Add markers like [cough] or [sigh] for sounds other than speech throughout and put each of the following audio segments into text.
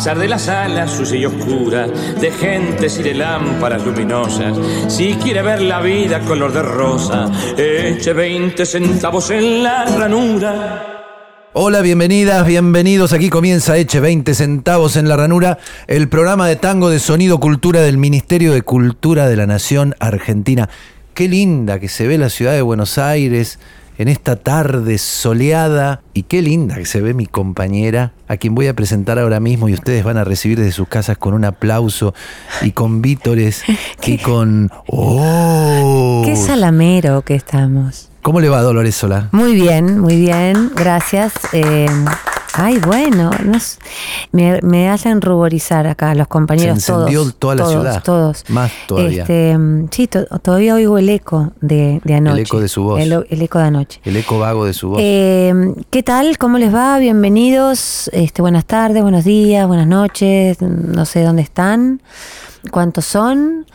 De las alas sucia y oscura, de gentes y de lámparas luminosas, si quiere ver la vida color de rosa, eche 20 centavos en la ranura. Hola, bienvenidas, bienvenidos. Aquí comienza Eche 20 centavos en la ranura, el programa de tango de sonido cultura del Ministerio de Cultura de la Nación Argentina. Qué linda que se ve la ciudad de Buenos Aires en esta tarde soleada y qué linda que se ve mi compañera, a quien voy a presentar ahora mismo y ustedes van a recibir desde sus casas con un aplauso y con vítores [laughs] y con... ¡Oh! Qué salamero que estamos. ¿Cómo le va Dolores Solá? Muy bien, muy bien, gracias. Eh, ay, bueno, me, me hacen ruborizar acá los compañeros Se encendió todos. toda la todos, ciudad. Todos. Más todavía. Este, sí, to- todavía oigo el eco de, de anoche. eco de su voz. El, el eco de anoche. El eco vago de su voz. Eh, ¿Qué tal? ¿Cómo les va? Bienvenidos. Este, buenas tardes, buenos días, buenas noches. No sé dónde están, cuántos son.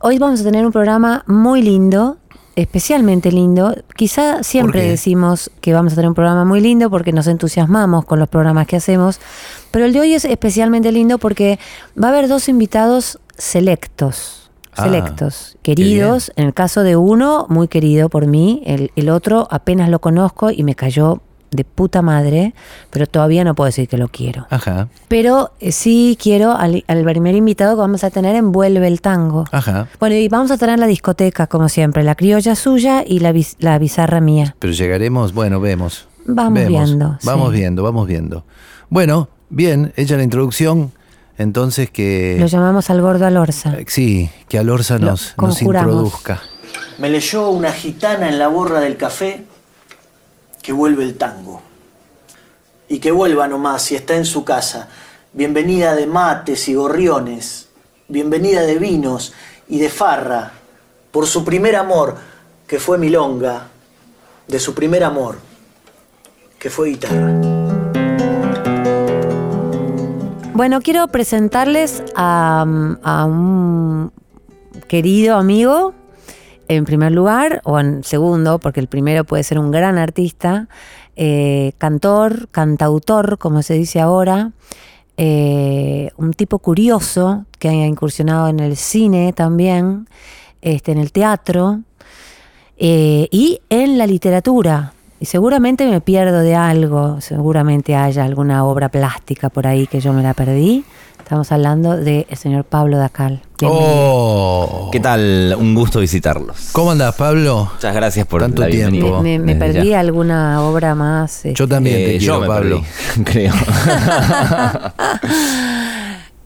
Hoy vamos a tener un programa muy lindo, especialmente lindo. Quizá siempre decimos que vamos a tener un programa muy lindo porque nos entusiasmamos con los programas que hacemos, pero el de hoy es especialmente lindo porque va a haber dos invitados selectos. Ah, Selectos, queridos, en el caso de uno, muy querido por mí, el, el otro apenas lo conozco y me cayó de puta madre, pero todavía no puedo decir que lo quiero. Ajá, Pero eh, sí quiero al, al primer invitado que vamos a tener en Vuelve el Tango. ajá. Bueno, y vamos a tener la discoteca, como siempre, la criolla suya y la, la bizarra mía. Pero llegaremos, bueno, vemos. Vamos Vemos. viendo, Vamos sí. viendo, vamos viendo. Bueno, bien, hecha la introducción, entonces que... Lo llamamos al gordo Alorza. eh, Sí, que Alorza Lo nos, nos introduzca. Me leyó una gitana en la borra del café que vuelve el tango. Y que vuelva nomás si está en su casa. Bienvenida de mates y gorriones. Bienvenida de vinos y de farra. Por su primer amor, que fue milonga. De su primer amor, que fue guitarra. Bueno, quiero presentarles a, a un querido amigo, en primer lugar, o en segundo, porque el primero puede ser un gran artista, eh, cantor, cantautor, como se dice ahora, eh, un tipo curioso que ha incursionado en el cine también, este, en el teatro eh, y en la literatura. Y seguramente me pierdo de algo, seguramente haya alguna obra plástica por ahí que yo me la perdí. Estamos hablando del señor Pablo Dacal. ¡Oh! ¿Qué tal? Un gusto visitarlos. ¿Cómo andás, Pablo? Muchas gracias por Tanto la tiempo. me, perdí ya. alguna obra más. Yo este, también Eh, te quiero, yo me Pablo. perdí, [laughs] creo. [laughs]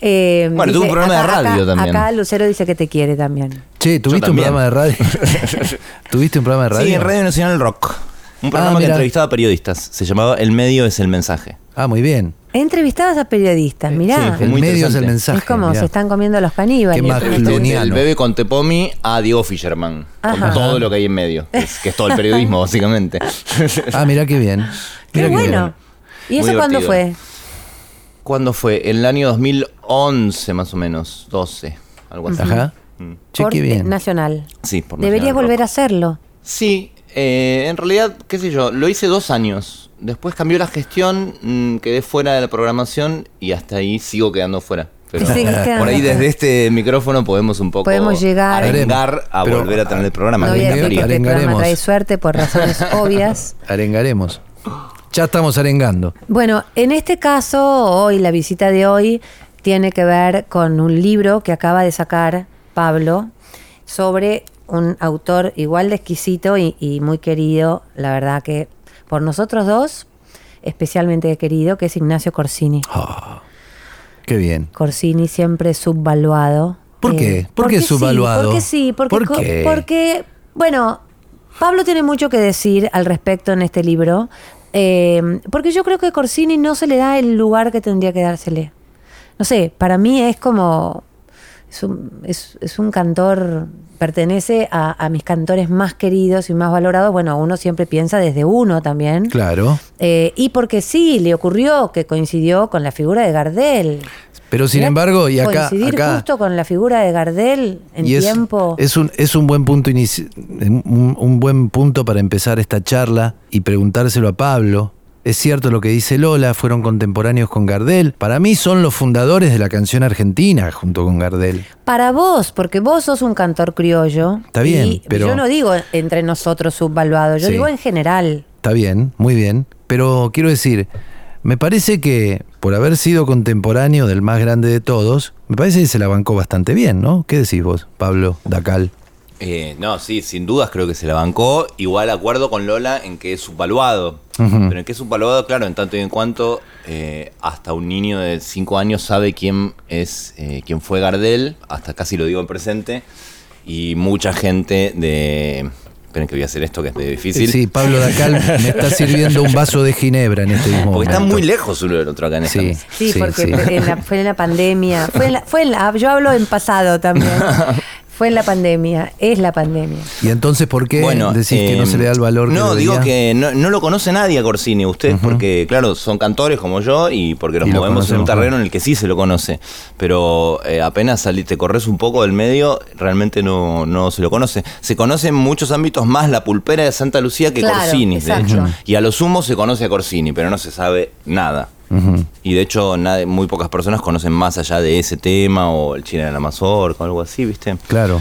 eh, Bueno, tuvo un programa de radio también. Acá Lucero dice que te quiere también. Che, ¿tuviste Yo un también. programa de radio? [laughs] ¿Tuviste un programa de radio? Sí, en Radio Nacional Rock. Un programa Ah, que entrevistaba periodistas. Se llamaba El medio es el mensaje. Ah, muy bien. Entrevistadas a periodistas, mirá. sí, El muy medio es el interesante. mensaje. es como mirá. se están comiendo los caníbales. Qué más. El bebé con Tepomi a Diego Fisherman. Ajá. Con todo lo que hay en medio. Que es, que es todo el periodismo, básicamente. Ah, mirá qué bien. [laughs] Qué Mirá bueno. ¿Y Muy eso cuándo fue? ¿Cuándo fue? En el año 2011, más o menos. 12. Algo así. bien. Ajá. Mm. Che, Por- qué bien. Nacional. Sí, por Deberías Nacional volver a hacerlo. Sí, eh, en realidad, qué sé yo, lo hice dos años. Después cambió la gestión, mm, quedé fuera de la programación y hasta ahí sigo quedando fuera. Pero Sí, quedando por ahí desde este micrófono podemos un poco Podemos llegar- arengar a Pero- volver a tener el programa. No que voy a me decir que encantaría. este programa Arengaremos. trae suerte por razones [laughs] obvias. Arengaremos. Ya estamos arengando. Bueno, en este caso, hoy, la visita de hoy, tiene que ver con un libro que acaba de sacar Pablo sobre un autor igual de exquisito y, y muy querido, la verdad que por nosotros dos, especialmente querido, que es Ignacio Corsini. Ah, qué bien. Corsini siempre subvaluado. ¿Por qué? ¿Por porque qué sí, subvaluado? porque sí, porque, ¿Por qué? porque, bueno, Pablo tiene mucho que decir al respecto en este libro, eh, porque yo creo que Corsini no se le da el lugar que tendría que dársele. No sé, para mí es como, es un, es- es un cantor, pertenece a, a mis cantores más queridos y más valorados. Bueno, uno siempre piensa desde uno también. Claro. Eh, y porque sí, le ocurrió que coincidió con la figura de Gardel. Pero sin Mirá, embargo, y acá, coincidir acá justo con la figura de Gardel en y es, tiempo. es un es un buen punto un, un buen punto para empezar esta charla y preguntárselo a Pablo. Es cierto lo que dice Lola, fueron contemporáneos con Gardel. Para mí son los fundadores de la canción argentina junto con Gardel. Para vos, porque vos sos un cantor criollo. Está bien, y pero- Yo no digo entre nosotros subvaluado, yo Sí. digo en general. Está bien, muy bien. Pero quiero decir, me parece que por haber sido contemporáneo del más grande de todos, me parece que se la bancó bastante bien, ¿no? ¿Qué decís vos, Pablo Dacal? Eh, no, sí, sin dudas creo que se la bancó. Igual acuerdo con Lola en que es subvaluado. Pero en que es subvaluado, claro, en tanto y en cuanto eh, hasta un niño de 5 años sabe quién es, eh, quién fue Gardel, hasta casi lo digo en presente, y mucha gente de... Esperen que voy a hacer esto que es medio difícil. Sí, Pablo Dacal [laughs] me está sirviendo un vaso de ginebra en este mismo Porque momento. están muy lejos uno del otro acá en esta Sí. Sí, Sí, porque sí. fue en la- fue en la pandemia. Fue en la, fue en la- yo hablo en pasado también. [laughs] Fue en la pandemia, es la pandemia. Y entonces, ¿por qué decís que no eh, se le da el valor que No, digo que no, no lo conoce nadie a Corsini, ustedes, porque, claro, son cantores como yo y porque nos Y movemos en un terreno en el que sí se lo conoce. Pero eh, apenas salí, te corres un poco del medio, realmente no, no se lo conoce. Se conoce en muchos ámbitos más la pulpera de Santa Lucía que Claro, Corsini, de hecho. Y a lo sumo se conoce a Corsini, pero no se sabe nada. Y de hecho, muy pocas personas conocen más allá de ese tema o el China de la Mazorca o algo así, ¿viste? Claro.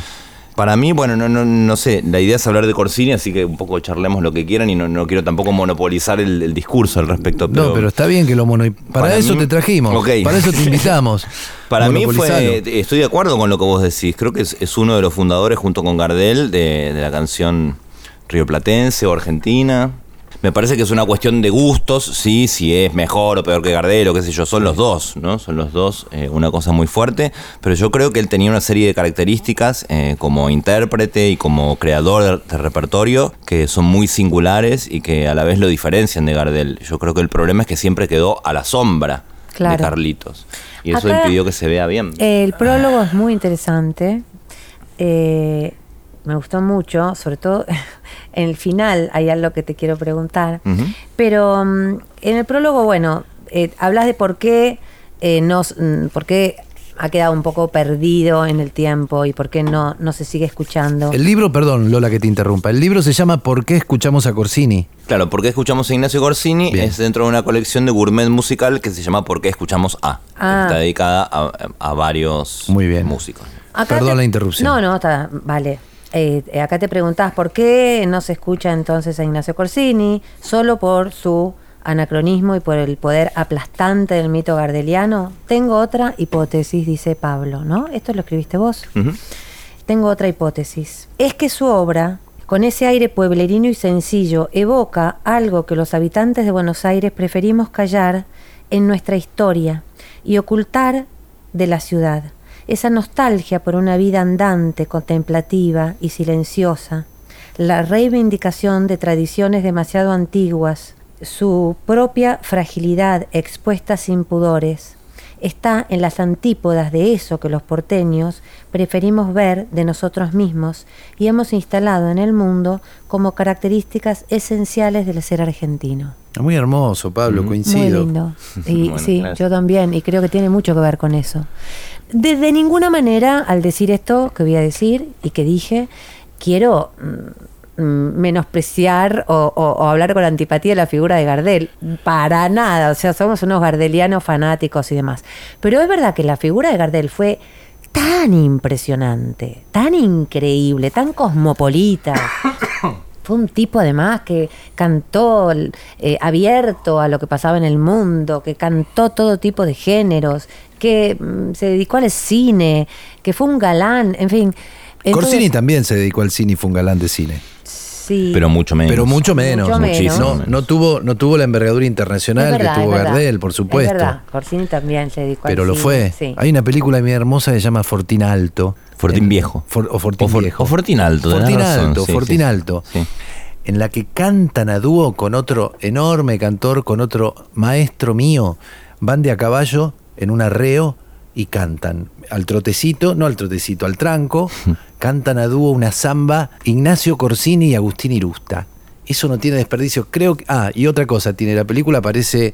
Para mí, bueno, no, no, no sé, la idea es hablar de Corsini, así que un poco charlemos lo que quieran y no, no quiero tampoco monopolizar el, el discurso al respecto. Pero no, pero está bien que lo mono... Para, Para eso mí- te trajimos. Para eso te [laughs] invitamos. Para mí fue, estoy de acuerdo con lo que vos decís, creo que es, es uno de los fundadores junto con Gardel de, de la canción rioplatense o argentina. Me parece que es una cuestión de gustos, sí, si es mejor o peor que Gardel o qué sé yo, son los dos, ¿no? Son los dos eh, una cosa muy fuerte, pero yo creo que él tenía una serie de características eh, como intérprete y como creador de, de repertorio que son muy singulares y que a la vez lo diferencian de Gardel. Yo creo que el problema es que siempre quedó a la sombra Claro. de Carlitos. Y eso Acá- impidió que se vea bien. El prólogo es muy interesante. Eh, me gustó mucho, sobre todo [laughs] en el final hay algo que te quiero preguntar. Pero mm, en el prólogo, bueno, eh, hablas de por qué, eh, nos, mm, por qué ha quedado un poco perdido en el tiempo y por qué no, no se sigue escuchando. El libro, perdón, Lola, que te interrumpa. El libro se llama ¿Por qué escuchamos a Corsini? Claro, ¿por qué escuchamos a Ignacio Corsini? Bien. Es dentro de una colección de gourmet musical que se llama ¿Por qué escuchamos a? Ah. Está dedicada a, a varios Muy bien. músicos. Perdón te- la interrupción. No, no, está, vale. Eh, acá te preguntás por qué no se escucha entonces a Ignacio Corsini, solo por su anacronismo y por el poder aplastante del mito gardeliano. Tengo otra hipótesis, dice Pablo, ¿no? Esto lo escribiste vos. Tengo otra hipótesis. Es que su obra, con ese aire pueblerino y sencillo, evoca algo que los habitantes de Buenos Aires preferimos callar en nuestra historia y ocultar de la ciudad. Esa nostalgia por una vida andante, contemplativa y silenciosa. La reivindicación de tradiciones demasiado antiguas, su propia fragilidad expuesta sin pudores, está en las antípodas de eso que los porteños preferimos ver de nosotros mismos y hemos instalado en el mundo como características esenciales del ser argentino. Muy hermoso, Pablo, coincido. Muy lindo. [laughs] Y Bueno, sí, gracias. yo también, y creo que tiene mucho que ver con eso. De, de ninguna manera, al decir esto que voy a decir y que dije, quiero mm, mm, menospreciar o, o- o hablar con antipatía de la figura de Gardel. Para nada, o sea, somos unos gardelianos fanáticos y demás. Pero es verdad que la figura de Gardel fue tan impresionante, tan increíble, tan cosmopolita. [coughs] Fue un tipo además que cantó eh, abierto a lo que pasaba en el mundo, que cantó todo tipo de géneros, que mm, se dedicó al cine, que fue un galán, en fin. Entonces- Corsini también se dedicó al cine y fue un galán de cine. Sí. Pero mucho menos. Pero mucho menos. Mucho. Muchísimo. No, no tuvo, no tuvo la envergadura internacional verdad, que tuvo. Gardel, por supuesto. Es verdad, Corsini también se dedicó al Pero lo cine, fue. Sí. Hay una película muy hermosa que se llama Fortín Alto. Fortín Viejo. For- o Fortín O For- Viejo. o Fortín Alto, Fortín razón, Alto, sí, Fortín sí. Alto. Sí. En la que cantan a dúo con otro enorme cantor, con otro maestro mío. Van de a caballo en un arreo y cantan. Al trotecito, no al trotecito, al tranco, [laughs] cantan a dúo una samba Ignacio Corsini y Agustín Irusta. Eso no tiene desperdicio. Creo que. Ah, y otra cosa tiene. La película aparece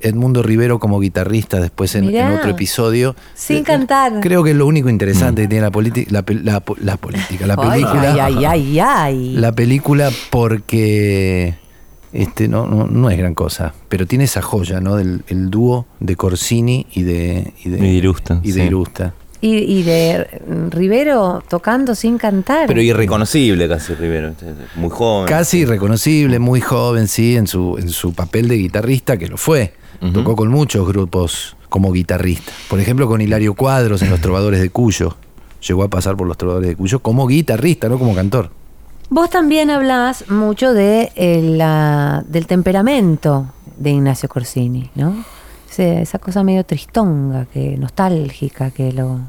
Edmundo Rivero como guitarrista después en, Mirá. en otro episodio. Sin Eh, cantar. Creo que es lo único interesante que tiene la, la, política. La película. ay, ay, ay, ay. La película porque. Este, no, no, no es gran cosa, pero tiene esa joya, ¿no? Del el dúo de Corsini y de, y de, Y de Irusta, y de sí. Irusta. Y, y de Rivero tocando sin cantar. Pero irreconocible casi Rivero. Muy joven. Casi irreconocible, muy joven, sí, en su, en su papel de guitarrista, que lo fue. Tocó con muchos grupos como guitarrista. Por ejemplo, con Hilario Cuadros en Los Trovadores de Cuyo. Llegó a pasar por Los Trovadores de Cuyo como guitarrista, no como cantor. Vos también hablás mucho de eh, la- del temperamento de Ignacio Corsini, ¿no? Esa cosa medio tristonga, que nostálgica, que lo...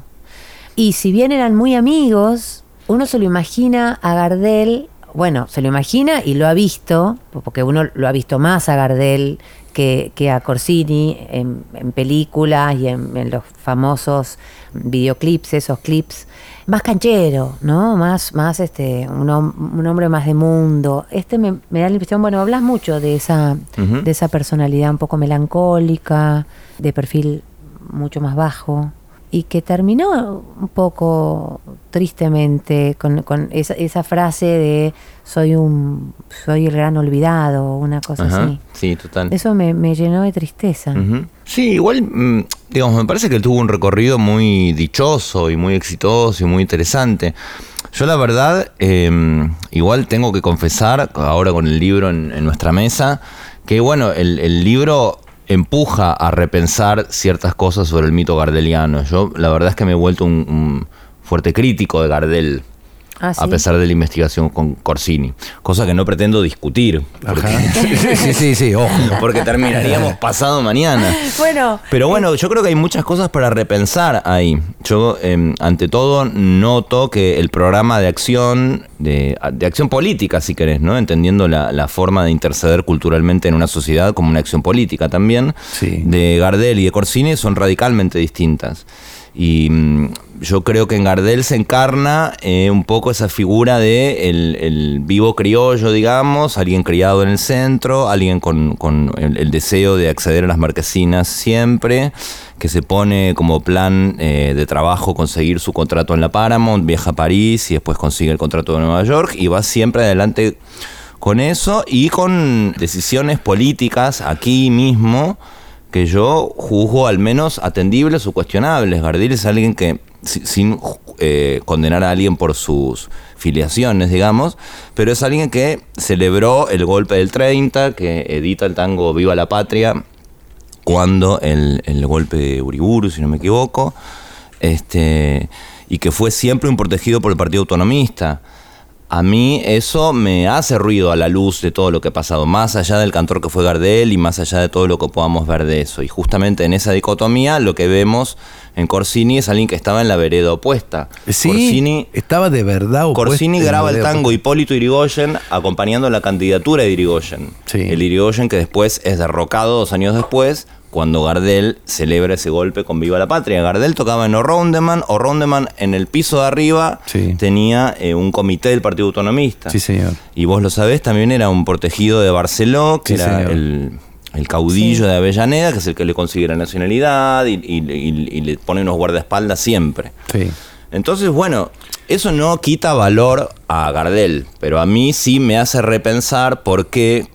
Y si bien eran muy amigos, uno se lo imagina a Gardel, bueno, se lo imagina y lo ha visto, porque uno lo ha visto más a Gardel que, que a Corsini en, en películas y en, en los famosos videoclips, esos clips, más canchero, ¿no? Más, más este, un, un hombre más de mundo. Este me, me da la impresión, bueno, hablas mucho de esa, de esa personalidad un poco melancólica, de perfil mucho más bajo, y que terminó un poco tristemente con, con esa, esa frase de soy un soy el gran olvidado, una cosa Ajá, así. Sí, total. Eso me, me llenó de tristeza. Sí, igual, mm, digamos, me parece que él tuvo un recorrido muy dichoso y muy exitoso y muy interesante. Yo la verdad, eh, igual tengo que confesar, ahora con el libro en, en nuestra mesa, que bueno, el, el libro empuja a repensar ciertas cosas sobre el mito gardeliano. Yo la verdad es que me he vuelto un, fuerte crítico de Gardel. Ah, ¿sí? A pesar de la investigación con Corsini, cosa que no pretendo discutir, porque, Ajá. [laughs] sí, sí, sí, ojo. porque terminaríamos [laughs] pasado mañana. Bueno, Pero bueno, yo creo que hay muchas cosas para repensar ahí. Yo, eh, ante todo, noto que el programa de acción, de, de acción política, si querés, ¿no? Entendiendo la, la forma de interceder culturalmente en una sociedad como una acción política también, Sí. de Gardel y de Corsini son radicalmente distintas. Y mm, yo creo que en Gardel se encarna eh, un poco esa figura de el, el vivo criollo, digamos, alguien criado en el centro, alguien con, con el, el deseo de acceder a las marquesinas siempre, que se pone como plan eh, de trabajo conseguir su contrato en la Paramount, viaja a París y después consigue el contrato de Nueva York y va siempre adelante con eso y con decisiones políticas aquí mismo que yo juzgo al menos atendibles o cuestionables. Gardel es alguien que, si- sin eh, condenar a alguien por sus filiaciones, digamos, pero es alguien que celebró el golpe del 30, que edita el tango Viva la Patria, cuando el, el golpe de Uriburu, si no me equivoco, este, y que fue siempre un protegido por el Partido Autonomista. A mí eso me hace ruido a la luz de todo lo que ha pasado, más allá del cantor que fue Gardel y más allá de todo lo que podamos ver de eso. Y justamente en esa dicotomía lo que vemos en Corsini es alguien que estaba en la vereda opuesta. Sí, Corsini, estaba de verdad opuesto Corsini graba el tango Hipólito Irigoyen acompañando la candidatura de Irigoyen. Sí. El Irigoyen que después es derrocado dos años después cuando Gardel celebra ese golpe con Viva la Patria. Gardel tocaba en O'Roundeman, O'Roundeman en el piso de arriba Sí. tenía eh, un comité del Partido Autonomista. Sí, señor. Y vos lo sabés, también era un protegido de Barceló, que Sí, era señor. el, el caudillo de Avellaneda, que es el que le consigue la nacionalidad y, y- y- y le pone unos guardaespaldas siempre. Sí. Entonces, bueno, eso no quita valor a Gardel, pero a mí sí me hace repensar por qué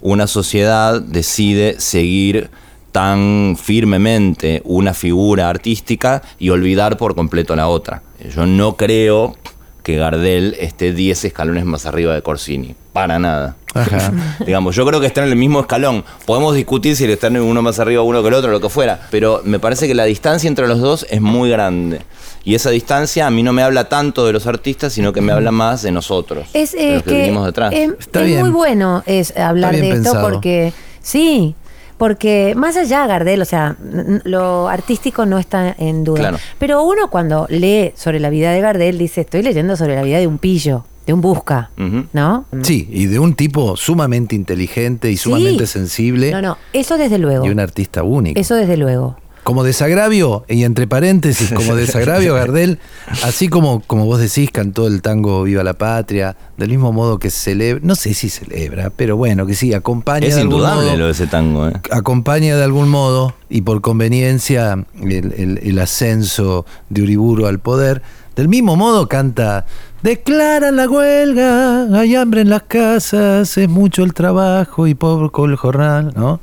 una sociedad decide seguir tan firmemente una figura artística y olvidar por completo la otra. Yo no creo que Gardel esté 10 escalones más arriba de Corsini, para nada. Ajá. [laughs] Digamos, yo creo que están en el mismo escalón. Podemos discutir si están uno más arriba uno que el otro, lo que fuera, pero me parece que la distancia entre los dos es muy grande. Y esa distancia a mí no me habla tanto de los artistas, sino que me habla más de nosotros, Es de eh, los que, que venimos detrás. eh, Está es bien. muy bueno es hablar bien de esto pensado. porque sí, porque más allá Gardel, o sea, lo artístico no está en duda. Claro. Pero uno cuando lee sobre la vida de Gardel dice, estoy leyendo sobre la vida de un pillo, de un busca. ¿no? Sí, y de un tipo sumamente inteligente y sumamente Sí. sensible No, no, eso desde luego. y un artista único. Eso desde luego. Como desagravio, y entre paréntesis, [laughs] como desagravio, Gardel, así como, como vos decís, cantó el tango Viva la Patria, del mismo modo que celebra, no sé si celebra, pero bueno, que sí, acompaña es de indudable modo- lo de ese tango, ¿eh? acompaña de algún modo y por conveniencia el, el- el ascenso de Uriburu al poder. Del mismo modo canta, declaran la huelga, hay hambre en las casas, es mucho el trabajo y poco el jornal, ¿no?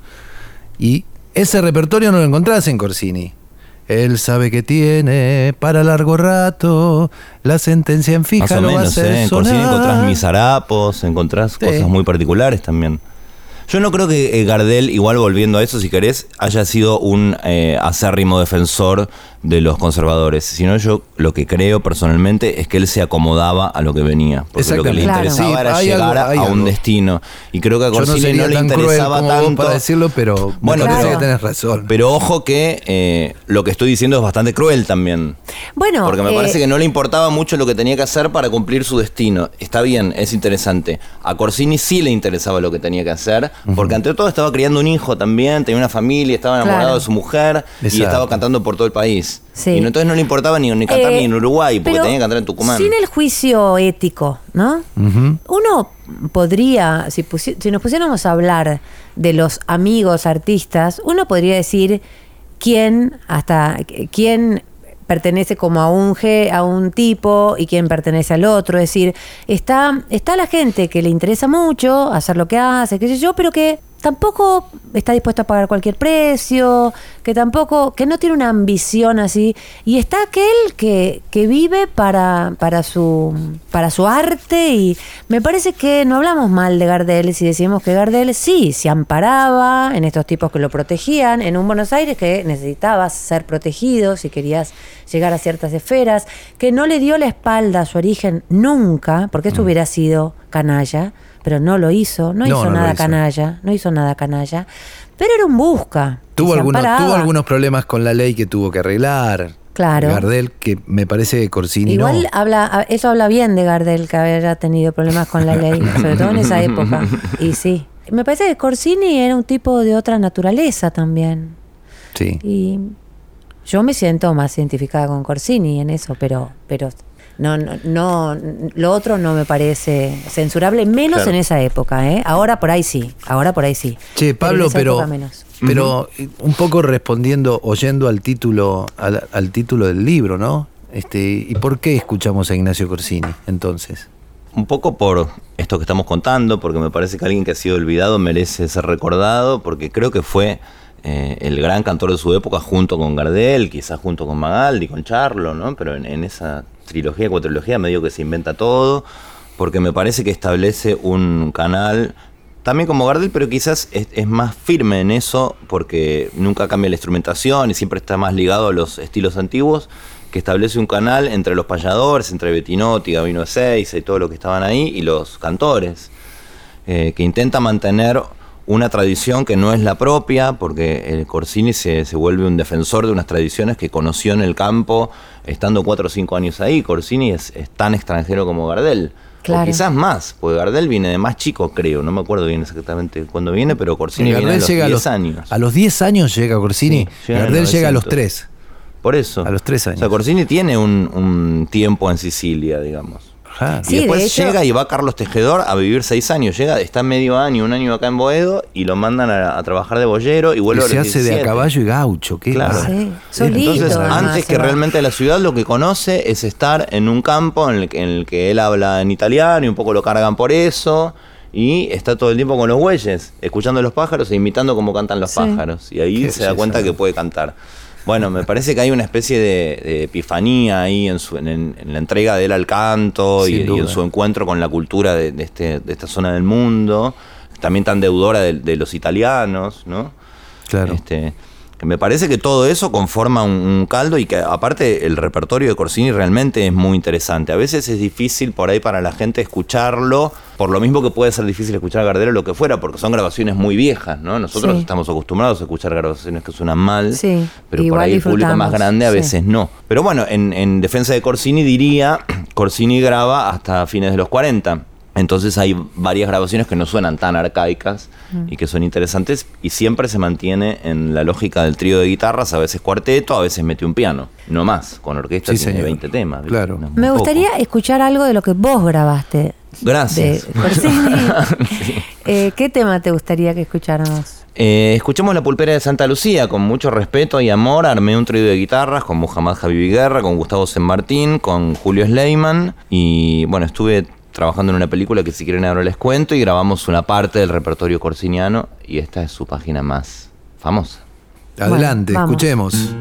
Y ese repertorio no lo encontrás en Corsini. Él sabe que tiene para largo rato, la sentencia en fija Más o lo va a menos, ¿eh? En Corsini encontrás mis harapos, encontrás Sí. cosas muy particulares también. Yo no creo que eh, Gardel, igual volviendo a eso, si querés, haya sido un eh, acérrimo defensor de los conservadores, sino yo lo que creo personalmente es que él se acomodaba a lo que venía, porque lo que le. Claro. interesaba Sí, era llegar algo- a un algo. destino. Y creo que a no Corsini sería no, le interesaba tanto. para decirlo, pero Bueno, pero- que tenés razón. Pero ojo que eh, lo que estoy diciendo es bastante cruel también. Bueno, Porque me eh, parece que no le importaba mucho lo que tenía que hacer para cumplir su destino. Está bien, es interesante. A Corsini sí le interesaba lo que tenía que hacer, porque ante todo estaba criando un hijo también, tenía una familia, estaba enamorado Claro. de su mujer y estaba cantando por todo el país. Sí. Y no- entonces no le importaba ni, ni cantar Eh, ni en Uruguay, porque pero tenía que cantar en Tucumán. Sin el juicio ético, ¿no? Uno podría, si, pusi- si nos pusiéramos a hablar de los amigos artistas, uno podría decir quién hasta quién pertenece como a un ge- a un tipo y quién pertenece al otro, es decir, está está la gente que le interesa mucho hacer lo que hace, qué sé yo, pero que tampoco está dispuesto a pagar cualquier precio, que tampoco, que no tiene una ambición así. Y está aquel que, que vive para, para, su, para su arte y me parece que no hablamos mal de Gardel si decimos que Gardel sí, se amparaba en estos tipos que lo protegían, en un Buenos Aires que necesitabas ser protegido si querías llegar a ciertas esferas, que no le dio la espalda a su origen nunca, porque eso hubiera sido canalla, pero no lo hizo, no, No, hizo no nada hizo. canalla, no hizo nada canalla, pero era un busca. algunos, tuvo algunos problemas con la ley que tuvo que arreglar. Claro. Gardel, que me parece que Corsini Igual no. habla, eso habla bien de Gardel, que haya tenido problemas con la ley, [laughs] sobre todo en esa época. Y sí. Me parece que Corsini era un tipo de otra naturaleza también. Sí. Y yo me siento más identificada con Corsini en eso, pero, pero no, no, no, lo otro no me parece censurable, menos Claro. en esa época, ¿eh? Ahora por ahí sí, ahora por ahí sí. Che, Pablo, pero, menos. pero eh, un poco respondiendo, oyendo al título, al, al título del libro, ¿no? Este, ¿Y por qué escuchamos a Ignacio Corsini entonces? Un poco por esto que estamos contando, porque me parece que alguien que ha sido olvidado merece ser recordado, porque creo que fue eh, el gran cantor de su época junto con Gardel, quizás junto con Magaldi, con Charlo, ¿no? Pero en, en esa trilogía, cuatrilogía, medio que se inventa todo, porque me parece que establece un canal, también como Gardel, pero quizás es, más firme en eso, porque nunca cambia la instrumentación y siempre está más ligado a los estilos antiguos que establece un canal entre los payadores, entre Bettinotti, Gabino Ezeiza y todo lo que estaban ahí, y los cantores, eh, que intenta mantener una tradición que no es la propia, porque el Corsini se, se vuelve un defensor de unas tradiciones que conoció en el campo estando cuatro o cinco años ahí. Corsini es, es tan extranjero como Gardel. Claro. O quizás más, porque Gardel viene de más chico, creo. No me acuerdo bien exactamente cuándo viene, pero Corsini viene a los llega 10 a los, años. a los 10 años llega Corsini. Sí, llega Gardel llega a los 900. 3. Por eso. A los tres años. O sea, Corsini tiene un, un tiempo en Sicilia, digamos. Sí, y después de hecho- llega y va Carlos Tejedor a vivir seis años. Llega, está medio año, un año acá en Boedo y lo mandan a, a trabajar de boyero y Y vuelve a se los hace de a 17. caballo y gaucho. Qué Claro. bárbaro. Sí, solito. Entonces, además, antes se que va. realmente la ciudad, lo que conoce es estar en un campo en el, que- en el que él habla en italiano y un poco lo cargan por eso. Y está todo el tiempo con los bueyes, escuchando a los pájaros e imitando cómo cantan los Sí. pájaros. Y ahí Qué se da cuenta que puede cantar. Bueno, me parece que hay una especie de, de epifanía ahí en, su, en, en la entrega de él al canto y, en su encuentro con la cultura de, de este, de esta zona del mundo, también tan deudora de, los italianos, ¿no? Claro. Este, me parece que todo eso conforma un, un caldo y que aparte el repertorio de Corsini realmente es muy interesante. A veces es difícil por ahí para la gente escucharlo, por lo mismo que puede ser difícil escuchar a Gardel o lo que fuera, porque son grabaciones muy viejas, ¿no? Nosotros Sí. estamos acostumbrados a escuchar grabaciones que suenan mal, Sí, pero por ahí el público más grande a sí. veces no. Pero bueno, en, en defensa de Corsini diría, [clears throat] Corsini graba hasta fines de los 40. Entonces hay varias grabaciones que no suenan tan arcaicas Mm. y que son interesantes y siempre se mantiene en la lógica del trío de guitarras, a veces cuarteto, a veces mete un piano, no más, con orquesta Sí, tiene señor. 20 temas. Claro. No Me poco. gustaría escuchar algo de lo que vos grabaste. Gracias. De Corsini. [laughs] Eh, ¿Qué tema te gustaría que escucháramos? Eh, escuchemos La Pulpera de Santa Lucía, con mucho respeto y amor. Armé un trío de guitarras con Muhammad Javibi Guerra, con Gustavo San Martín, con Julio Sleiman. Y bueno, estuve trabajando en una película que si quieren ahora les cuento y grabamos una parte del repertorio corsiniano y esta es su página más famosa. Adelante, Bueno, escuchemos.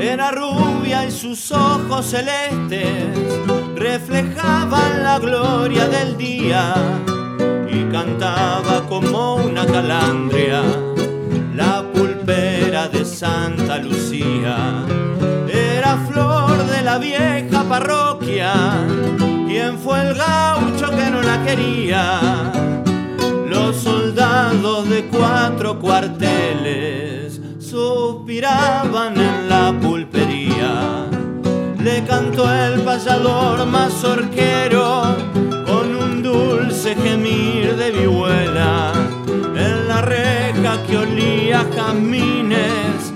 Era rubia y sus ojos celestes reflejaban la gloria del día y cantaba como una calandria la pulpera de Santa Lucía. Era flor de la vieja parroquia, quien fue el gaucho que no la quería. Los soldados de cuatro cuarteles suspiraban en la pulpería. Le cantó el payador mazorquero con un dulce gemir de vihuela. En la reja que olía a jazmines,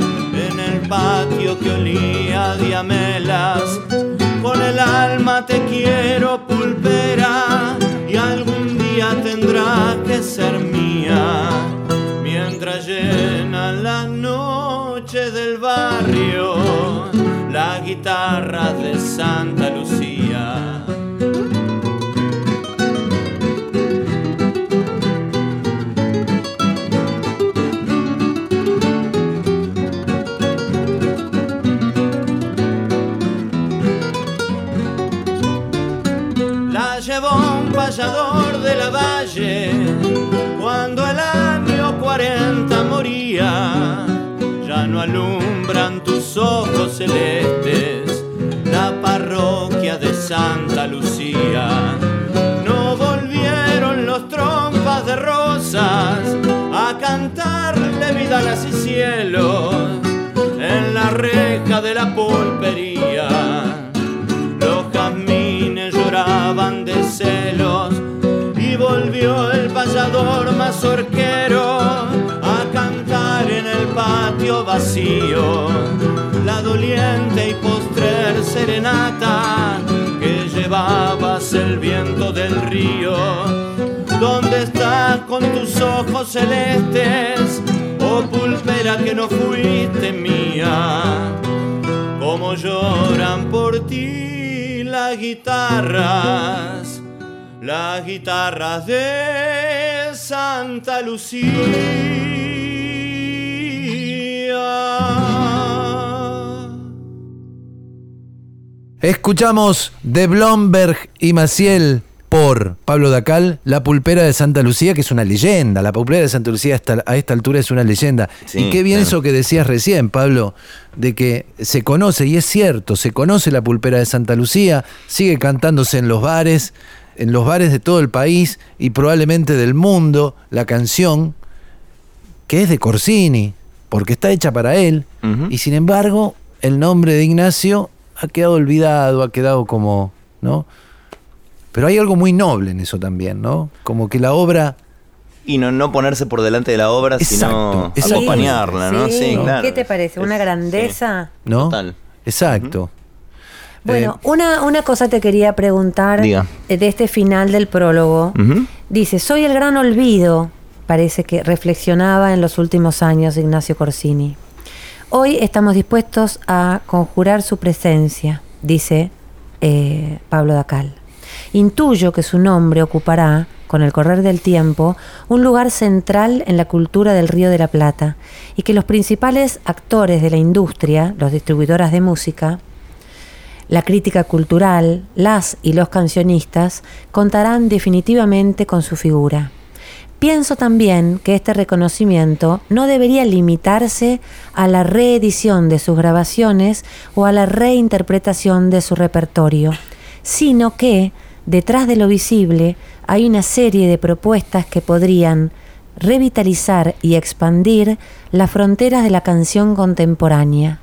en el patio que olía diamelas. Con el alma te quiero pulpera y algún día tendrás que ser mía. Mientras llena la noche del barrio la guitarra de Santa Lucía. La llevó un payador de la valle cuando el año 40 moría. Ya no alumbran tus ojos celestes la parroquia de Santa Lucía. No volvieron los trompas de rosas a cantarle vidalas y cielos en la reja de la pulpería. Los jazmines lloraban de celos y volvió el payador mazorquero patio vacío la doliente y postrer serenata que llevabas el viento del río. ¿Dónde estás con tus ojos celestes? Oh pulpera que no fuiste mía como lloran por ti las guitarras, las guitarras de Santa Lucía. Escuchamos de Blomberg y Maciel por Pablo Dacal, La Pulpera de Santa Lucía, que es una leyenda. La Pulpera de Santa Lucía hasta- a esta altura es una leyenda. Sí, y qué bien claro. eso que decías recién, Pablo, de que se conoce, y es cierto, se conoce la Pulpera de Santa Lucía, sigue cantándose en los bares, en los bares de todo el país y probablemente del mundo, la canción que es de Corsini, porque está hecha para él, y sin embargo, el nombre de Ignacio ha quedado olvidado, ha quedado como, ¿no? Pero hay algo muy noble en eso también, ¿no? Como que la obra Y no, no ponerse por delante de la obra, sino acompañarla, ¿no? Sí, ¿no? claro. ¿Qué te parece? ¿Una Es- grandeza? ¿no? Total. Exacto. Bueno, Eh, una, una cosa te quería preguntar Diga. eh, de este final del prólogo. Dice, soy el gran olvido, parece que reflexionaba en los últimos años Ignacio Corsini. Hoy estamos dispuestos a conjurar su presencia, dice eh, Pablo Dacal. Intuyo que su nombre ocupará, con el correr del tiempo, un lugar central en la cultura del Río de la Plata y que los principales actores de la industria, los distribuidoras de música, la crítica cultural, las y los cancionistas contarán definitivamente con su figura. Pienso también que este reconocimiento no debería limitarse a la reedición de sus grabaciones o a la reinterpretación de su repertorio, sino que, detrás de lo visible, hay una serie de propuestas que podrían revitalizar y expandir las fronteras de la canción contemporánea.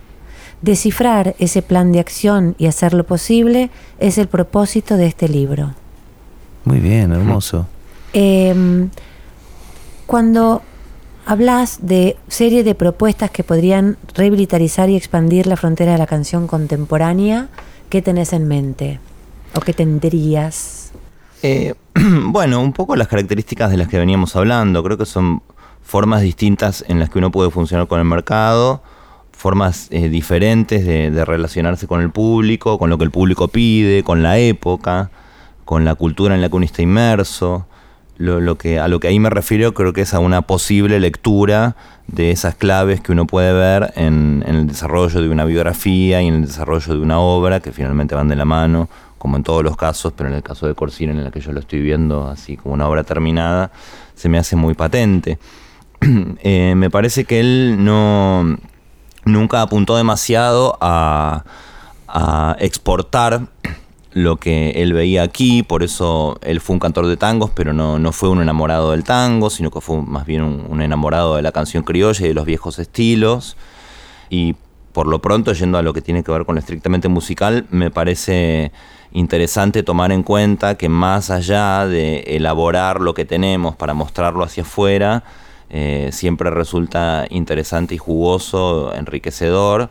Descifrar ese plan de acción y hacerlo posible es el propósito de este libro. Muy bien, hermoso. Eh, cuando hablas de serie de propuestas que podrían revitalizar y expandir la frontera de la canción contemporánea, ¿qué tenés en mente? ¿O qué tendrías? Eh, [clears throat] bueno, un poco las características de las que veníamos hablando. Creo que son formas distintas en las que uno puede funcionar con el mercado, formas eh, diferentes de, de relacionarse con el público, con lo que el público pide, con la época, con la cultura en la que uno está inmerso. Lo, lo que, a lo que ahí me refiero creo que es a una posible lectura de esas claves que uno puede ver en, en el desarrollo de una biografía y en el desarrollo de una obra que finalmente van de la mano, como en todos los casos, pero en el caso de Corsini, en el que yo lo estoy viendo así como una obra terminada, se me hace muy patente. [clears throat] Eh, me parece que él no nunca apuntó demasiado a, a exportar lo que él veía aquí, por eso él fue un cantor de tangos, pero no, no fue un enamorado del tango, sino que fue más bien un, enamorado de la canción criolla y de los viejos estilos. Y por lo pronto, yendo a lo que tiene que ver con lo estrictamente musical, me parece interesante tomar en cuenta que más allá de elaborar lo que tenemos para mostrarlo hacia afuera, eh, siempre resulta interesante y jugoso, enriquecedor,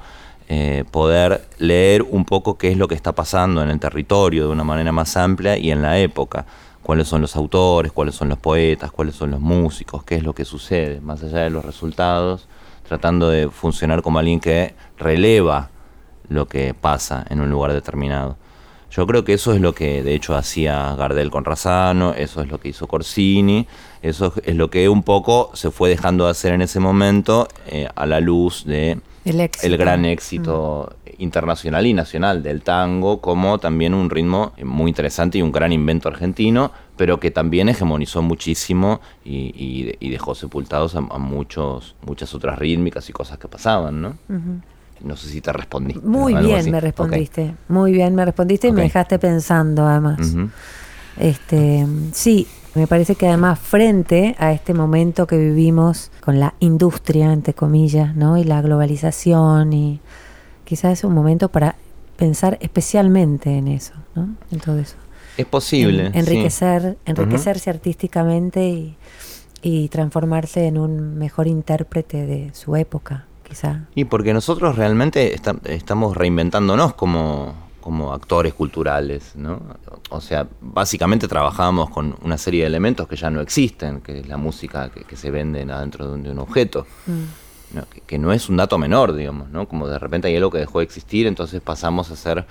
eh, poder leer un poco qué es lo que está pasando en el territorio de una manera más amplia y en la época. Cuáles son los autores, cuáles son los poetas, cuáles son los músicos, qué es lo que sucede, más allá de los resultados, tratando de funcionar como alguien que releva lo que pasa en un lugar determinado. Yo creo que eso es lo que de hecho hacía Gardel con Razano, eso es lo que hizo Corsini, eso es lo que un poco se fue dejando de hacer en ese momento eh, a la luz de el, éxito. el gran éxito mm. internacional y nacional del tango, como también un ritmo muy interesante y un gran invento argentino, pero que también hegemonizó muchísimo y, y, y dejó sepultados a, a, muchos, muchas otras rítmicas y cosas que pasaban, ¿no? Uh -huh. No sé si te respondí. Muy bien así. me respondiste. Okay. Muy bien me respondiste okay. y me dejaste pensando además. Uh -huh. Este, sí, me parece que además frente a este momento que vivimos con la industria, entre comillas, ¿no? y la globalización, y quizás es un momento para pensar especialmente en eso, ¿no? en todo eso. Es posible. En, enriquecer, sí. enriquecerse uh -huh. artísticamente y, y transformarse en un mejor intérprete de su época, quizá. Y porque nosotros realmente está, estamos reinventándonos como, como actores culturales, ¿no? O sea, básicamente trabajábamos con una serie de elementos que ya no existen, que es la música que, que se vende adentro de un, de un objeto. Mm. ¿no? Que, que, no es un dato menor, digamos, ¿no? Como de repente hay algo que dejó de existir, entonces pasamos a ser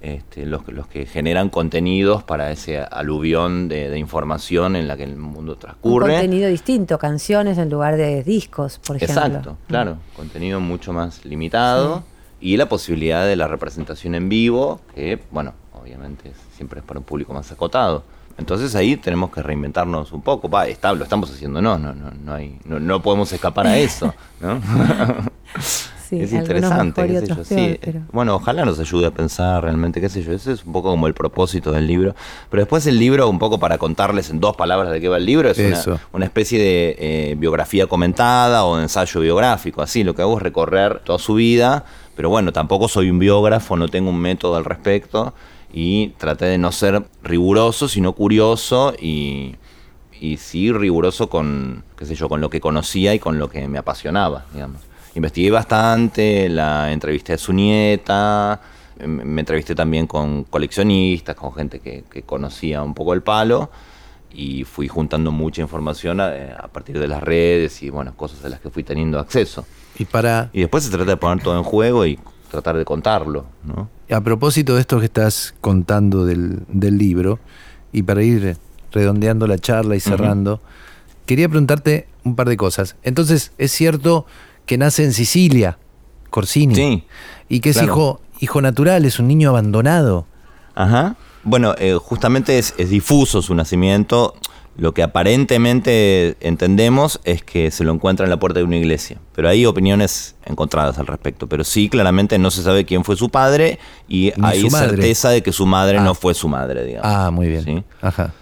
este, los, los, que generan contenidos para ese aluvión de, de, información en la que el mundo transcurre. Un contenido distinto, canciones en lugar de discos, por ejemplo. Exacto, claro, mm. contenido mucho más limitado. Sí y la posibilidad de la representación en vivo, que, bueno, obviamente siempre es para un público más acotado. Entonces ahí tenemos que reinventarnos un poco. Va, está, lo estamos haciendo, no, no, no, no, hay, no, no podemos escapar a eso. ¿no? [laughs] Sí, es interesante, qué sé yo. Peor, sí. pero... Bueno, ojalá nos ayude a pensar realmente, qué sé yo. Ese es un poco como el propósito del libro. Pero después el libro, un poco para contarles en dos palabras de qué va el libro, es una, una, especie de eh, biografía comentada o ensayo biográfico. Así, lo que hago es recorrer toda su vida, pero bueno, tampoco soy un biógrafo, no tengo un método al respecto y traté de no ser riguroso, sino curioso y, y sí riguroso con, qué sé yo, con lo que conocía y con lo que me apasionaba, digamos investigué bastante, la entrevisté a su nieta, me entrevisté también con coleccionistas, con gente que conocía un poco el palo. Y fui juntando mucha información a, a partir de las redes y bueno, cosas a las que fui teniendo acceso. Y para, Y después se trata de poner todo en juego y tratar de contarlo, ¿no? a propósito de esto que estás contando del, del libro, y para ir redondeando la charla y cerrando, quería preguntarte un par de cosas. Entonces, ¿es cierto que nace en Sicilia, Corsini? Sí, Y que es claro. hijo, hijo natural, es un niño abandonado. Ajá. Bueno, eh, justamente es, es difuso su nacimiento. Lo que aparentemente entendemos es que se lo encuentra en la puerta de una iglesia. Pero hay opiniones encontradas al respecto. Pero sí, claramente no se sabe quién fue su padre y Ni hay certeza de que su madre Ah. no fue su madre, digamos. Ah, muy bien. ¿Sí? Ajá.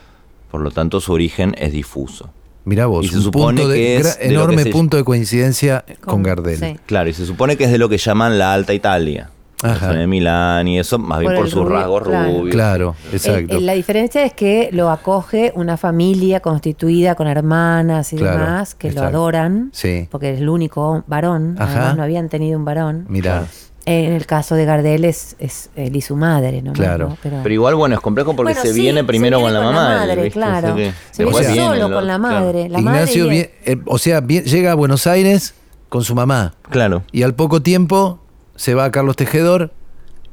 Por lo tanto, su origen es difuso. Mirá vos, Y se un supone punto de, que es de enorme que se- punto de coincidencia con, Gardel. sí. Claro, y se supone que es de lo que llaman la Alta Italia. Ajá. de Milán y eso, más bien Por sus rubio, rasgos claro. rubios. Claro, exacto. El- el- la diferencia es que lo acoge una familia constituida con hermanas y Claro, demás que lo adoran, Sí. porque es el único varón, Ajá. además no habían tenido un varón. Mirá, En el caso de Gardel es, es él y su madre, ¿no? Claro. ¿no? Pero, Pero igual, bueno, es complejo porque Bueno, se sí, viene se primero viene con la con la mamá. madre, ¿viste? claro. Se viene solo con la claro. madre. La Ignacio, madre y vie- eh, o sea, llega a Buenos Aires con su mamá Claro. y al poco tiempo se va a Carlos Tejedor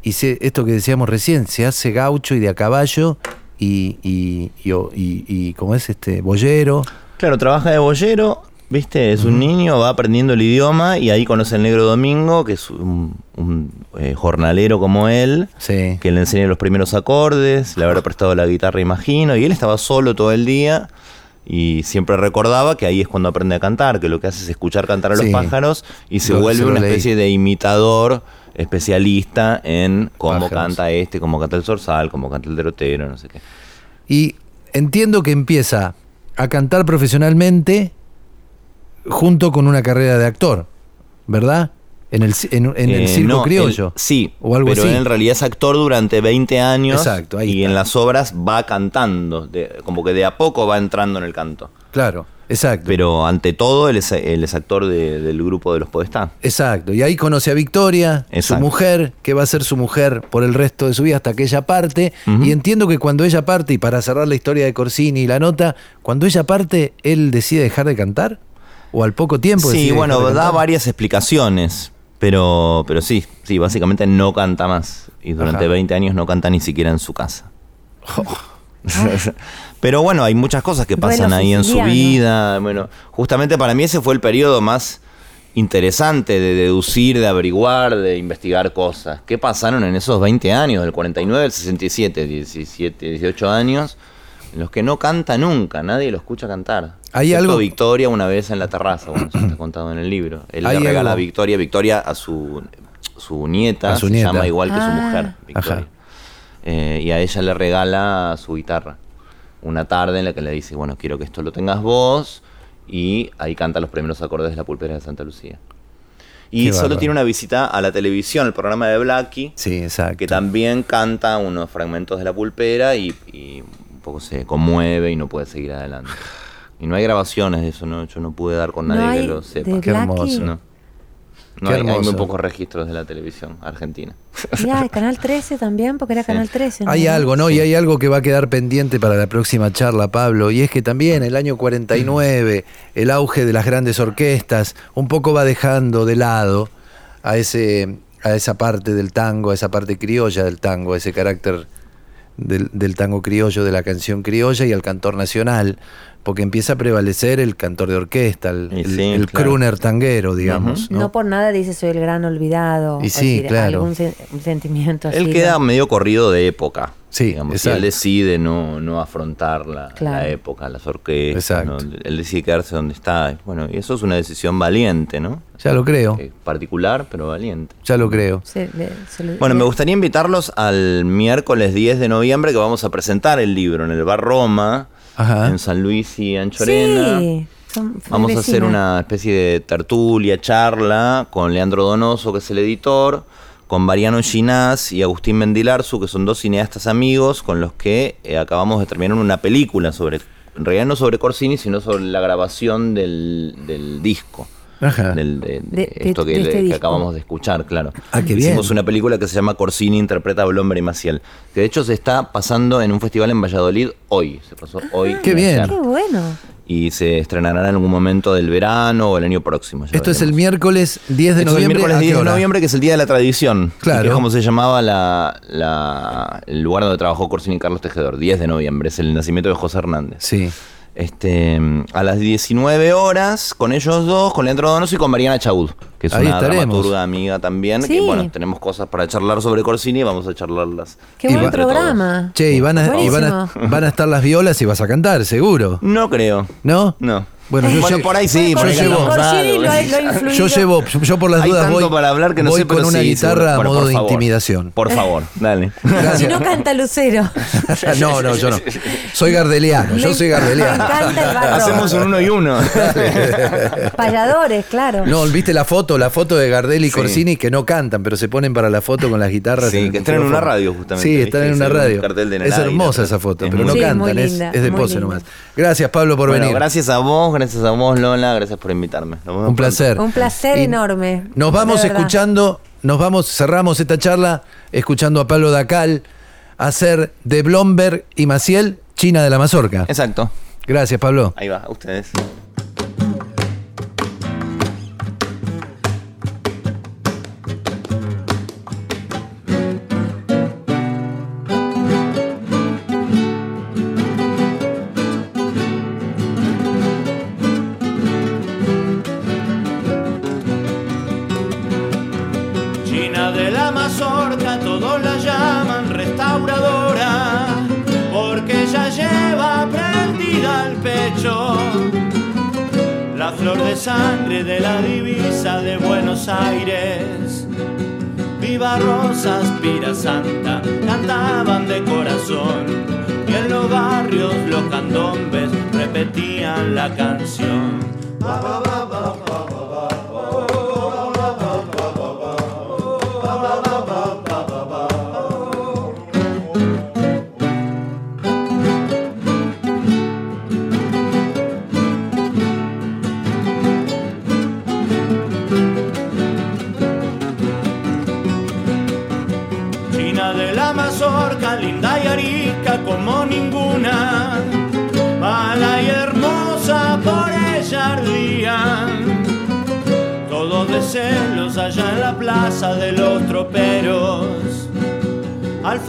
y se, esto que decíamos recién, se hace gaucho y de a caballo y, y, y, y- y ¿cómo es este? Boyero. Claro, trabaja de boyero, ¿viste? Es un niño, va aprendiendo el idioma y ahí conoce al negro Domingo, que es un, un, eh, jornalero como él, Sí. que le enseña los primeros acordes, le habrá prestado la guitarra, imagino, y él estaba solo todo el día. Y siempre recordaba que ahí es cuando aprende a cantar, que lo que hace es escuchar cantar a los Sí. pájaros y se Lo- vuelve se una leí. especie de imitador especialista en cómo Pájaros. canta este, cómo canta el zorzal, cómo canta el derotero, no sé qué. Y entiendo que empieza a cantar profesionalmente junto con una carrera de actor, ¿verdad? En el, en, en el Eh, circo no, criollo. él- sí, o algo pero así. él en realidad es actor durante 20 años Exacto, ahí y está. en las obras va cantando, de- como que de a poco va entrando en el canto. Claro, exacto. Pero ante todo él es, él es actor de- del grupo de los Podestá. Exacto. Y ahí conoce a Victoria, su mujer, que va a ser su mujer por el resto de su vida hasta que ella parte. Y entiendo que cuando ella parte, y para cerrar la historia de Corsini y la nota, cuando ella parte, él decide dejar de cantar. O al poco tiempo. Sí, bueno, da varias explicaciones, pero, pero sí, sí, básicamente no canta más. Y durante Ajá. 20 años no canta ni siquiera en su casa. [laughs] Pero bueno, hay muchas cosas que pasan ahí en su vida. Bueno, justamente para mí ese fue el periodo más interesante de deducir, de averiguar, de investigar cosas. ¿Qué pasaron en esos 20 años, del 49 al 67, 17, 18 años, en los que no canta nunca, nadie lo escucha cantar? Hay Excepto algo- Victoria una vez en la terraza, bueno, eso está [clears throat] contado en el libro. Él le regala a algo- Victoria, Victoria a su, su nieta, A su se nieta. llama igual que su Ah. mujer, Victoria. Eh, y a ella le regala su guitarra. Una tarde en la que le dice, bueno, quiero que esto lo tengas vos. Y ahí canta los primeros acordes de la pulpera de Santa Lucía. Y Qué solo bárbaro. tiene una visita a la televisión, el programa de Blackie, Sí, exacto. que también canta unos fragmentos de la pulpera y, y un poco se conmueve y no puede seguir adelante. Y no hay grabaciones de eso, ¿no? Yo no pude dar con ¿No nadie hay que lo sepa. de Qué hermoso. No. No Qué hay, hay muy hermoso. pocos registros de la televisión argentina. Mirá, el [laughs] Canal 13 también, porque era Sí. Canal 13. ¿no? Hay algo, ¿no? Y hay algo que va a quedar pendiente para la próxima charla, Pablo, y es que también el año 49, el auge de las grandes orquestas, un poco va dejando de lado a, ese, a esa parte del tango, a esa parte criolla del tango, a ese carácter del, del tango criollo, de la canción criolla y al cantor nacional, porque empieza a prevalecer el cantor de orquesta, el, sí, el claro. crooner tanguero, digamos. No. ¿no? por nada dice soy el gran olvidado. Y sí, decir, claro. Algún sen- un sentimiento así. Él queda medio corrido de época. Sí, digamos, él decide no, no afrontar la, Claro. la época, las orquestas. Exacto. ¿no? Él decide quedarse donde está. Bueno, y eso es una decisión valiente, ¿no? Ya lo creo, Eh, particular, pero valiente. ya lo creo. Se se Bueno, me gustaría invitarlos al miércoles 10 de noviembre que vamos a presentar el libro en el Bar Roma, Ajá. en San Luis y Anchorena. Sí, son Vamos a hacer una especie de tertulia, charla con Leandro Donoso, que es el editor, con Mariano Ginás y Agustín Mendilarzu, que son dos cineastas amigos con los que eh, acabamos de terminar una película sobre, en realidad no sobre Corsini, sino sobre la grabación del, del disco. Ajá. del- de, de De- de- esto que, de este que acabamos de escuchar, claro. Ah, qué bien. Hicimos una película que se llama Corsini interpreta a Blomber y Maciel, que de hecho se está pasando en un festival en Valladolid hoy. Se pasó hoy. Qué y bien. ayer. Qué bueno. Y se estrenará en algún momento del verano o el año próximo. Esto es el miércoles 10 de Esto es el noviembre. miércoles ¿a qué 10 de noviembre, que es el Día de la Tradición. Claro. Que es como se llamaba la, la- el lugar donde trabajó Corsini y Carlos Tejedor. 10 de noviembre, es el nacimiento de José Hernández. Sí. Este, a las 19 horas, con ellos dos, con Leandro Donoso y con Mariana Chaud, que es Ahí una estaremos. dramaturga amiga también. Sí. Que bueno, tenemos cosas para charlar sobre Corsini y vamos a charlarlas. Qué buen programa. Che, y van a, y van, a, van a estar las violas y vas a cantar, seguro. No creo. ¿No? No. Bueno, yo bueno lle- por ahí sí, por ahí yo llevo-. Yo llevo, yo por las Hay dudas voy, para hablar que no voy sé, con una sí, guitarra a modo por de favor. intimidación. Por favor, dale. [laughs] Si no canta Lucero. [laughs] no, no, yo no. Soy gardeliano, yo soy Me gardeliano. encanta el barro. Hacemos un uno y uno. [laughs] Payadores, claro. No, viste la foto, la foto de Gardel y Sí. Corsini que no cantan, pero se ponen para la foto con las guitarras. Sí, que están en una radio, justamente, Sí, están en una un radio. Es hermosa esa foto, pero no cantan, es, de pose nomás. Gracias, Pablo, por venir. gracias a vos, gracias a vos, Lola, gracias por invitarme. Un placer. Un placer Y enorme. Nos vamos escuchando, nos vamos, cerramos esta charla escuchando a Pablo Dacal hacer de Blomberg y Maciel, China de la Mazorca. Exacto. Gracias, Pablo. Ahí va, a ustedes.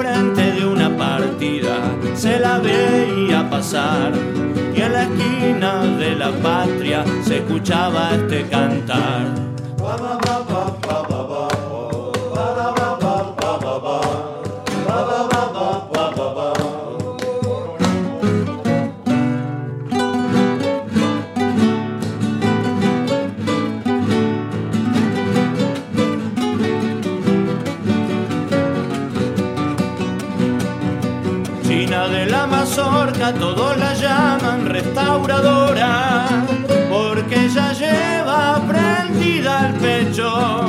Al frente de una partida se la veía pasar. Y en la esquina de la patria se escuchaba este cantar. Todos la llaman restauradora, porque ella lleva prendida al pecho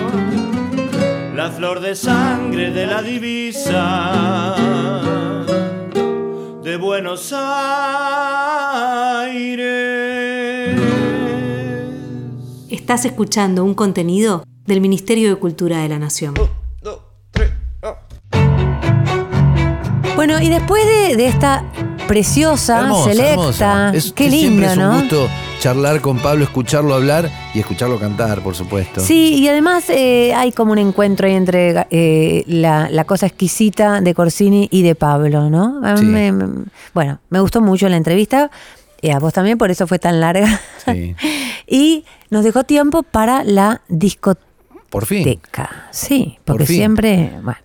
la flor de sangre de la divisa de Buenos Aires. Estás escuchando un contenido del Ministerio de Cultura de la Nación. Bueno, y después de, de esta preciosa, selecta. Es- qué lindo, es un ¿no? gusto charlar con Pablo, escucharlo hablar y escucharlo cantar, por supuesto. Sí, y además eh, hay como un encuentro ahí entre eh, la, la cosa exquisita de Corsini y de Pablo, ¿no? A mí Sí. me- me- bueno, me gustó mucho la entrevista, y a vos también, por eso fue tan larga. Sí. [laughs] y nos dejó tiempo para la discoteca. Por fin. Sí, Por porque fin. siempre, bueno.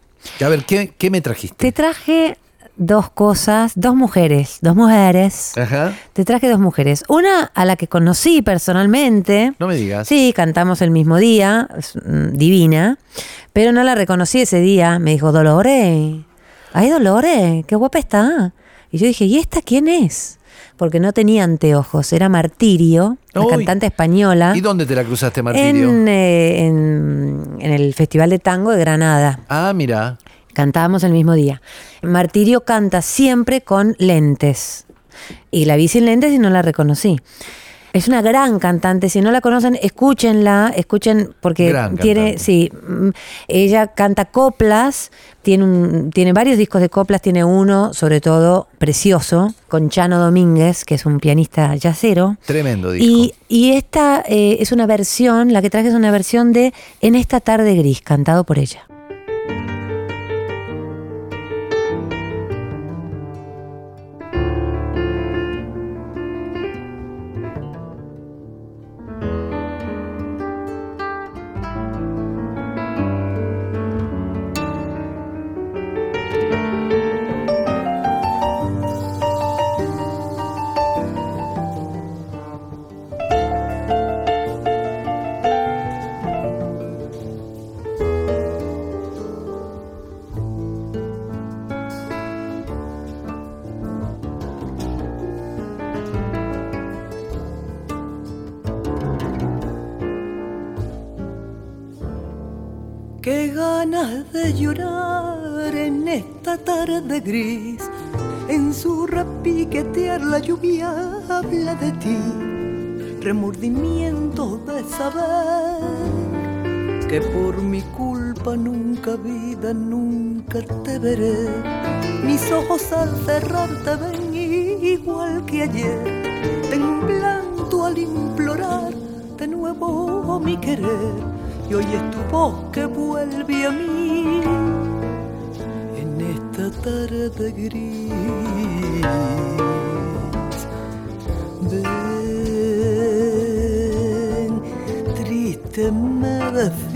A ver, ¿qué, qué me trajiste? Te traje dos cosas, dos mujeres, dos mujeres. Ajá. Te traje dos mujeres. Una a la que conocí personalmente. No me digas. Sí, cantamos el mismo día, mm, divina, pero no la reconocí ese día. Me dijo, Dolores, ay Dolores, qué guapa está. Y yo dije, ¿y esta quién es? Porque no tenía anteojos, era Martirio, la Uy. cantante española, ¿Y dónde te la cruzaste, Martirio? en, eh, en, en el Festival de Tango de Granada. Ah, mira. Cantábamos el mismo día. Martirio canta siempre con lentes. Y la vi sin lentes y no la reconocí. Es una gran cantante. Si no la conocen, escúchenla, escuchen, porque Gran tiene, cantante. sí, mm, ella canta coplas, tiene, un- tiene varios discos de coplas, tiene uno, sobre todo, precioso, con Chano Domínguez, que es un pianista jazzero. Tremendo disco. Y, y esta eh, es una versión, la que traje es una versión de En esta tarde gris, cantado por ella. Qué ganas de llorar en esta tarde gris, en su repiquetear la lluvia habla de ti, remordimiento de saber que por mi culpa nunca vida, nunca te veré. Mis ojos al cerrar te ven igual que ayer, temblando al implorar de nuevo mi querer. Y hoy es tu voz que vuelve a mí en esta tarde gris. Ven, triste me decía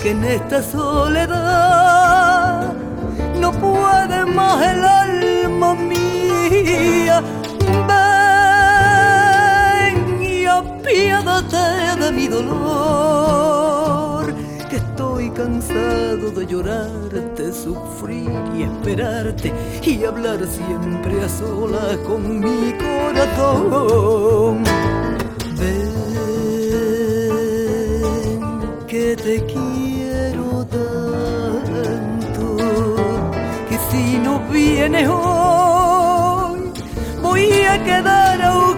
que en esta soledad no puede más el alma mía. Apiádate de mi dolor, que estoy cansado de llorarte, sufrir y esperarte y hablar siempre a solas con mi corazón. Ven, que te quiero tanto, que si no vienes hoy, voy a quedar ahogado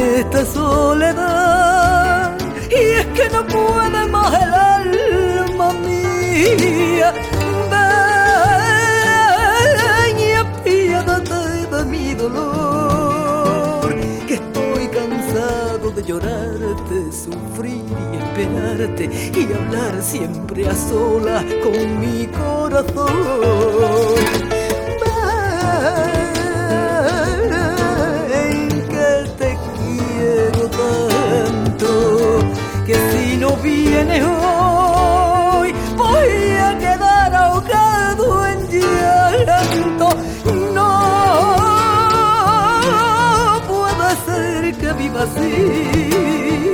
esta soledad y es que no puede más el alma mía. Ven y apiádate de mi dolor, que estoy cansado de llorarte, sufrir y esperarte y hablar siempre a solas con mi corazón. Hoy voy a quedar ahogado en llanto. No puede ser vida viva así,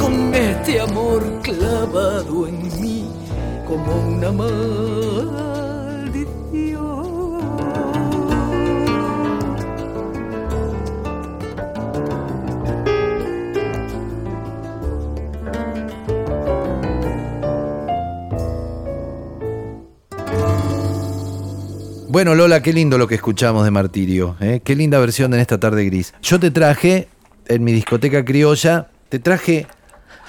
con este amor clavado en mí como una maldición. Bueno, Lola, qué lindo lo que escuchamos de Martirio. ¿eh? Qué linda versión en esta tarde gris. Yo te traje, en mi discoteca criolla, te traje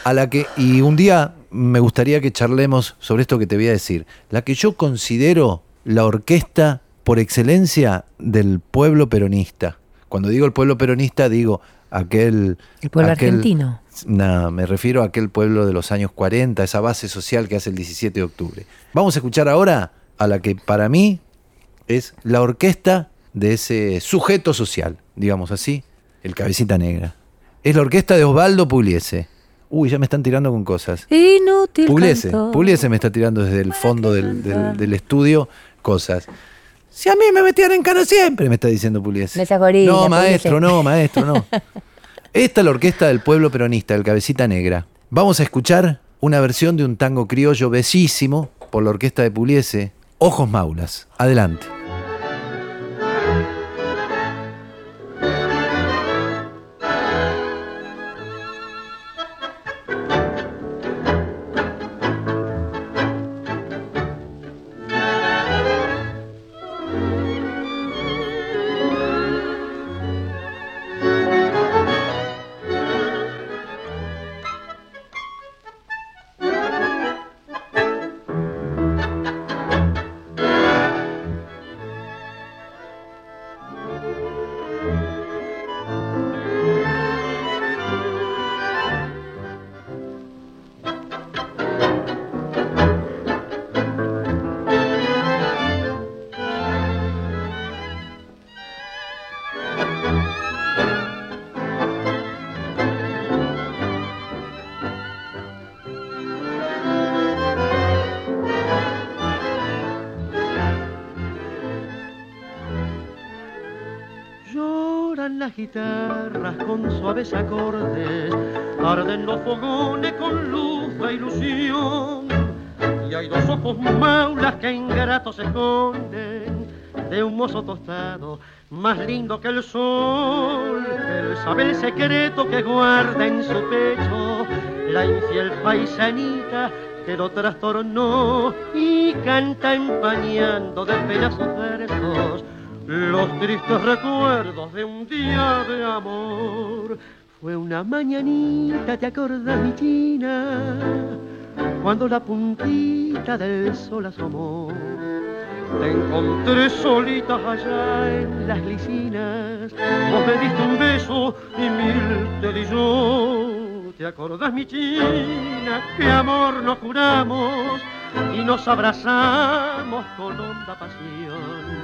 a la que, y un día me gustaría que charlemos sobre esto que te voy a decir, la que yo considero la orquesta por excelencia del pueblo peronista. Cuando digo el pueblo peronista, digo aquel... El pueblo aquel- argentino. No, me refiero a aquel pueblo de los años 40, esa base social que hace el 17 de octubre. Vamos a escuchar ahora a la que para mí es la orquesta de ese sujeto social, digamos así, el cabecita negra. Es la orquesta de Osvaldo Pugliese. Uy, ya me están tirando con cosas. Inútil. Pugliese, canto. Pugliese me está tirando desde el fondo del, del- del estudio cosas. Si a mí me metían en cana siempre, me está diciendo Pugliese. Mesa gorila, No, maestro, Pugliese. no, maestro, no. [laughs] Esta es la orquesta del pueblo peronista, el Cabecita Negra. Vamos a escuchar una versión de un tango criollo bellísimo por la orquesta de Pugliese, Ojos Maulas. Adelante. Guitarras con suaves acordes, arden los fogones con luz de ilusión. Y hay dos ojos maulas que ingratos se esconden de un mozo tostado, más lindo que el sol. Él sabe secreto que guarda en su pecho la infiel paisanita que lo trastornó y canta empañando de sus versos los tristes recuerdos de un día de amor. Fue una mañanita, ¿te acordás, mi china? Cuando la puntita del sol asomó. Te encontré solita allá en las licinas. Vos me diste un beso y mil te di yo. ¿Te acordás, mi china, que amor nos juramos y nos abrazamos con honda pasión?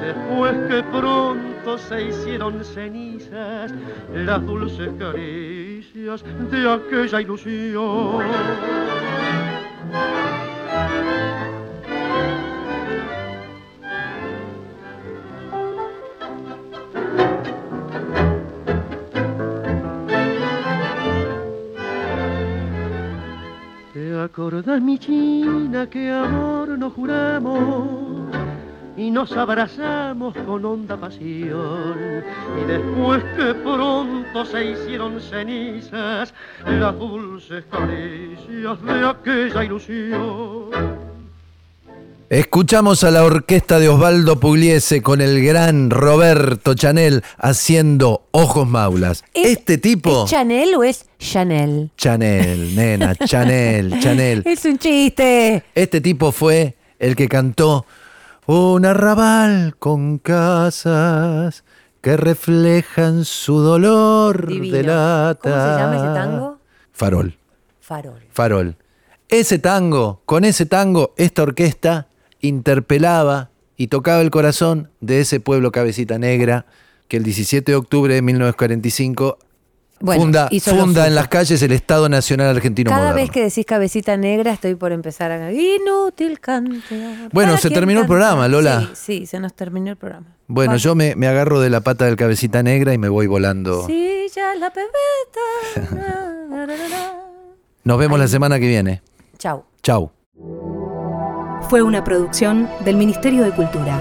Después que pronto se hicieron cenizas las dulces caricias de aquella ilusión. ¿Te acordás, mi china, que amor nos juramos y nos abrazamos con honda pasión? Y después que pronto se hicieron cenizas las dulces caricias de aquella ilusión. Escuchamos a la orquesta de Osvaldo Pugliese con el gran Roberto Chanel haciendo Ojos Maulas. ¿Es- este tipo... ¿Es Chanel o es Chanel? Chanel, nena, Chanel, [laughs] Chanel. Es un chiste. Este tipo fue el que cantó Un arrabal con casas que reflejan su dolor Divino. de lata. ¿Cómo se llama ese tango? Farol, Farol. farol. Ese tango, con ese tango, esta orquesta interpelaba y tocaba el corazón de ese pueblo cabecita negra que el 17 de octubre de 1945 Bueno, funda en las calles el Estado Nacional Argentino Cada Moderno. vez que decís cabecita negra estoy por empezar a... Inútil cantear. Bueno, ¿Para se terminó el cantar? programa, Lola. Sí, sí, se nos terminó el programa. Bueno, yo me, me agarro de la pata del cabecita negra y me voy volando. Sí, ya la pebeta. [laughs] Nos vemos la semana que viene. Chau. Chau. Fue una producción del Ministerio de Cultura.